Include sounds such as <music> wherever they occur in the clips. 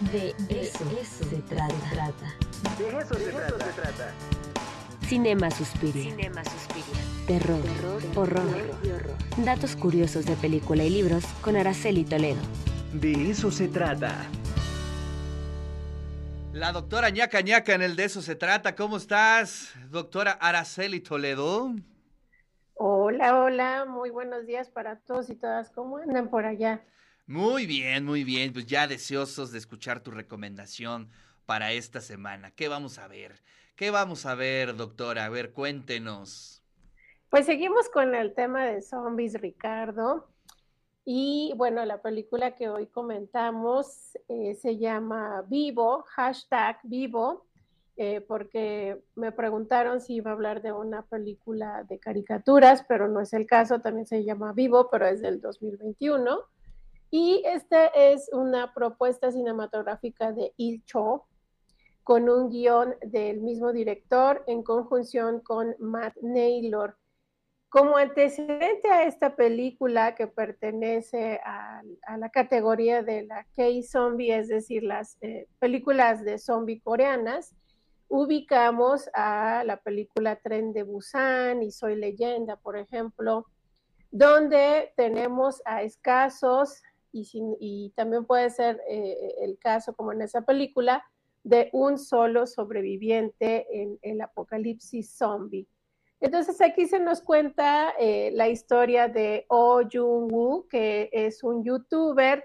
De eso, se, trata. De eso, se, trata. Cinema Suspiria. Cinema Suspiria. Terror, horror, Datos curiosos de película y libros con Araceli Toledo. De eso se trata. La doctora ñaca ñaca en el De eso se trata. ¿Cómo estás, doctora Araceli Toledo? Hola, hola, muy buenos días para todos y todas. ¿Cómo andan por allá? Muy bien, muy bien. Pues ya deseosos de escuchar tu recomendación para esta semana. ¿Qué vamos a ver? ¿Qué vamos a ver, doctora? A ver, cuéntenos. Pues seguimos con el tema de zombies, Ricardo. Y bueno, la película que hoy comentamos eh, se llama Vivo, hashtag Vivo, eh, porque me preguntaron si iba a hablar de una película de caricaturas, pero no es el caso, también se llama Vivo, pero es del 2021. Y esta es una propuesta cinematográfica de Il Cho, con un guion del mismo director en conjunción con Matt Naylor. Como antecedente a esta película que pertenece a, la categoría de la K-Zombie, es decir, las eh, películas de zombie coreanas, ubicamos a la película Tren de Busan y Soy leyenda, por ejemplo, donde tenemos a escasos y, también puede ser eh, el caso, como en esa película, de un solo sobreviviente en el apocalipsis zombie. Entonces aquí se nos cuenta eh, la historia de Oh Jung-woo, que es un youtuber.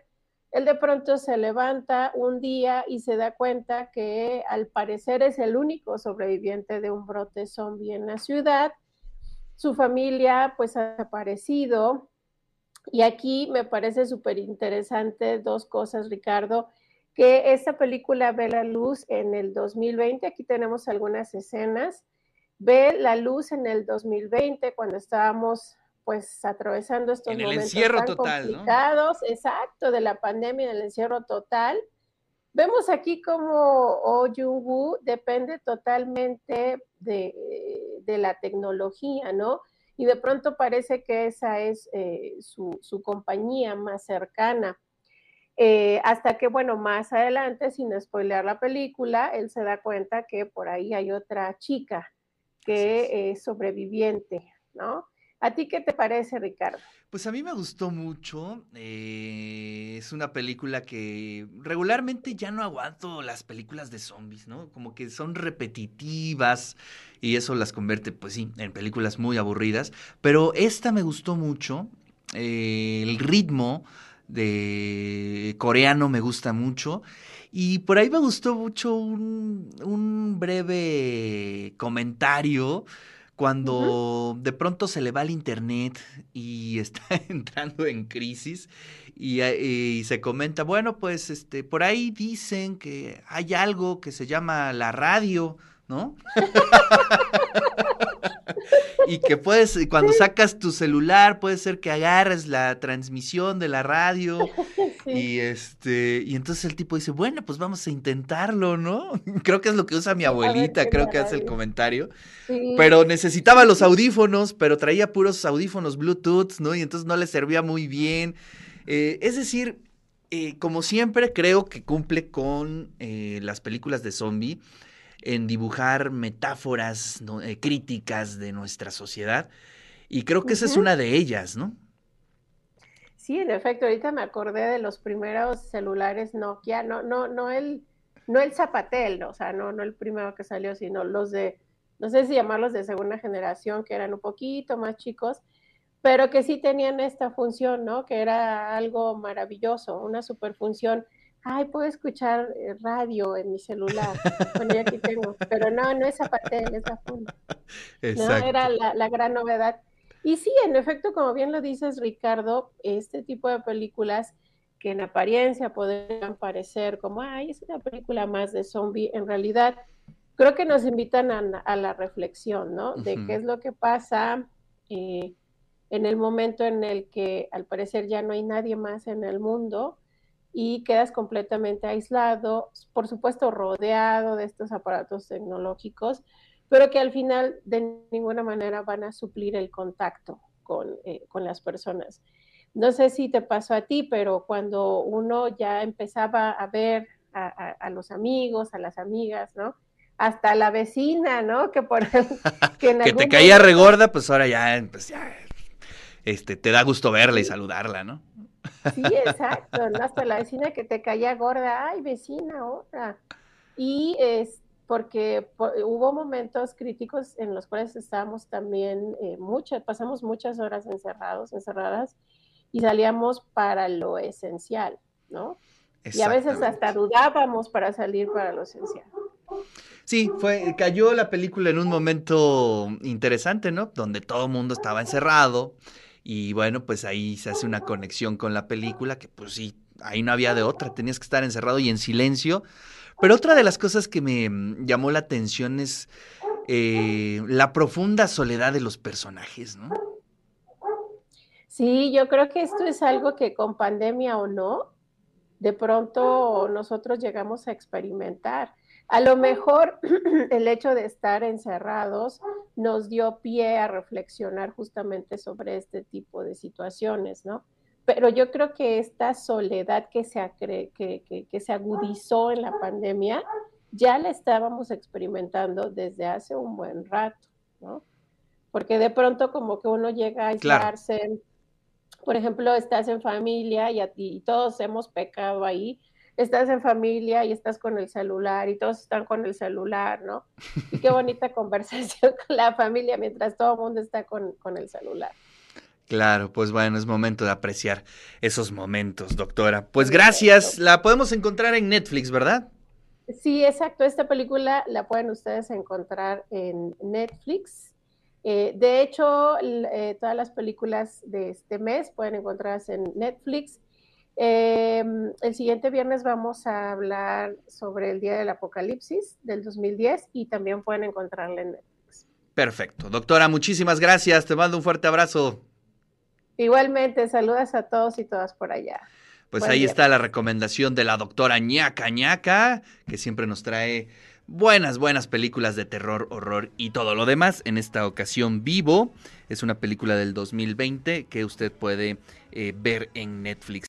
Él de pronto se levanta un día y se da cuenta que al parecer es el único sobreviviente de un brote zombie en la ciudad. Su familia pues ha desaparecido, y aquí me parece súper interesante dos cosas, Ricardo, que esta película ve la luz en el 2020, aquí tenemos algunas escenas, ve la luz en el 2020 cuando estábamos pues atravesando estos momentos tan complicados, exacto, de la pandemia, en el encierro total. Vemos aquí como Oh Jung-woo depende totalmente de, de la tecnología, ¿no? Y de pronto parece que esa es eh, su, compañía más cercana. Eh, hasta que, bueno, más adelante, sin spoilear la película, él se da cuenta que por ahí hay otra chica que es sobreviviente, ¿no? ¿A ti qué te parece, Ricardo? Pues a mí me gustó mucho. Eh, es una película que regularmente ya no aguanto las películas de zombies, ¿no? Como que son repetitivas y eso las convierte, pues sí, en películas muy aburridas. Pero esta me gustó mucho. Eh, el ritmo de coreano me gusta mucho. Y por ahí me gustó mucho un, un breve comentario cuando de pronto se le va el internet y <laughs> está entrando en crisis y, y, se comenta, bueno, pues este, por ahí dicen que hay algo que se llama la radio, ¿no? <laughs> y que puedes, cuando sacas tu celular, puede ser que agarres la transmisión de la radio. <laughs> Y este, y entonces el tipo dice, bueno, pues vamos a intentarlo, ¿no? <laughs> Creo que es lo que usa mi abuelita, creo que hace el comentario. Pero necesitaba los audífonos, pero traía puros audífonos Bluetooth, ¿no? Y entonces no le servía muy bien. Eh, es decir, eh, como siempre, creo que cumple con eh, las películas de zombie en dibujar metáforas eh, críticas de nuestra sociedad. Y creo que esa es una de ellas, ¿no? Sí, en efecto, ahorita me acordé de los primeros celulares Nokia, no, no, no el, no el Zapatel, o sea, no, no el primero que salió, sino los de, no sé si llamarlos de segunda generación, que eran un poquito más chicos, pero que sí tenían esta función, ¿no? Que era algo maravilloso, una superfunción ay, puedo escuchar eh, radio en mi celular. bueno, ya aquí tengo, <laughs> pero no, no es Zapatel, es la funda. No, era la, gran novedad. Y sí, en efecto, como bien lo dices, Ricardo, este tipo de películas que en apariencia podrían parecer como, ay, es una película más de zombie, en realidad creo que nos invitan a, la reflexión, ¿no? De qué es lo que pasa eh, en el momento en el que al parecer ya no hay nadie más en el mundo y quedas completamente aislado, por supuesto rodeado de estos aparatos tecnológicos, pero que al final de ninguna manera van a suplir el contacto con, eh, con las personas. No sé si te pasó a ti, pero cuando uno ya empezaba a ver a, los amigos, a las amigas, ¿no? Hasta la vecina, ¿no? Que por <laughs> que, te caía regorda, pues ahora ya, pues ya, este, te da gusto verla y saludarla, ¿no? Sí, exacto, ¿no? hasta la vecina que te caía gorda, ay, vecina, otra. Y es porque hubo momentos críticos en los cuales estábamos también eh, muchas, pasamos muchas horas encerrados, encerradas, y salíamos para lo esencial, ¿no? Y a veces hasta dudábamos para salir para lo esencial. Sí, fue, cayó la película en un momento interesante, ¿no? Donde todo el mundo estaba encerrado y bueno, pues ahí se hace una conexión con la película que pues sí, ahí no había de otra, tenías que estar encerrado y en silencio. Pero otra de las cosas que me mm, llamó la atención es eh, la profunda soledad de los personajes, ¿no? Sí, yo creo que esto es algo que con pandemia o no, de pronto nosotros llegamos a experimentar. A lo mejor <clears throat> el hecho de estar encerrados nos dio pie a reflexionar justamente sobre este tipo de situaciones, ¿no? Pero yo creo que esta soledad que se, que, que se agudizó en la pandemia, ya la estábamos experimentando desde hace un buen rato, ¿no? Porque de pronto como que uno llega a aislarse, por ejemplo, estás en familia y, y todos hemos pecado ahí, estás en familia y estás con el celular y todos están con el celular, ¿no? Y qué bonita <laughs> conversación <laughs> con la familia mientras todo el mundo está con, el celular. Claro, pues bueno, es momento de apreciar esos momentos, doctora. Pues gracias, la podemos encontrar en Netflix, ¿verdad? Sí, exacto, esta película la pueden ustedes encontrar en Netflix. Eh, de hecho, eh, todas las películas de este mes pueden encontrarse en Netflix. Em, el siguiente viernes vamos a hablar sobre el Día del Apocalipsis del 2010 y también pueden encontrarla en Netflix. Perfecto. Doctora, muchísimas gracias. Te mando un fuerte abrazo. Igualmente, saludas a todos y todas por allá. Pues ahí está la recomendación de la doctora ñaca ñaca, que siempre nos trae buenas, buenas películas de terror, horror y todo lo demás. En esta ocasión, Vivo es una película del 2020 que usted puede eh, ver en Netflix.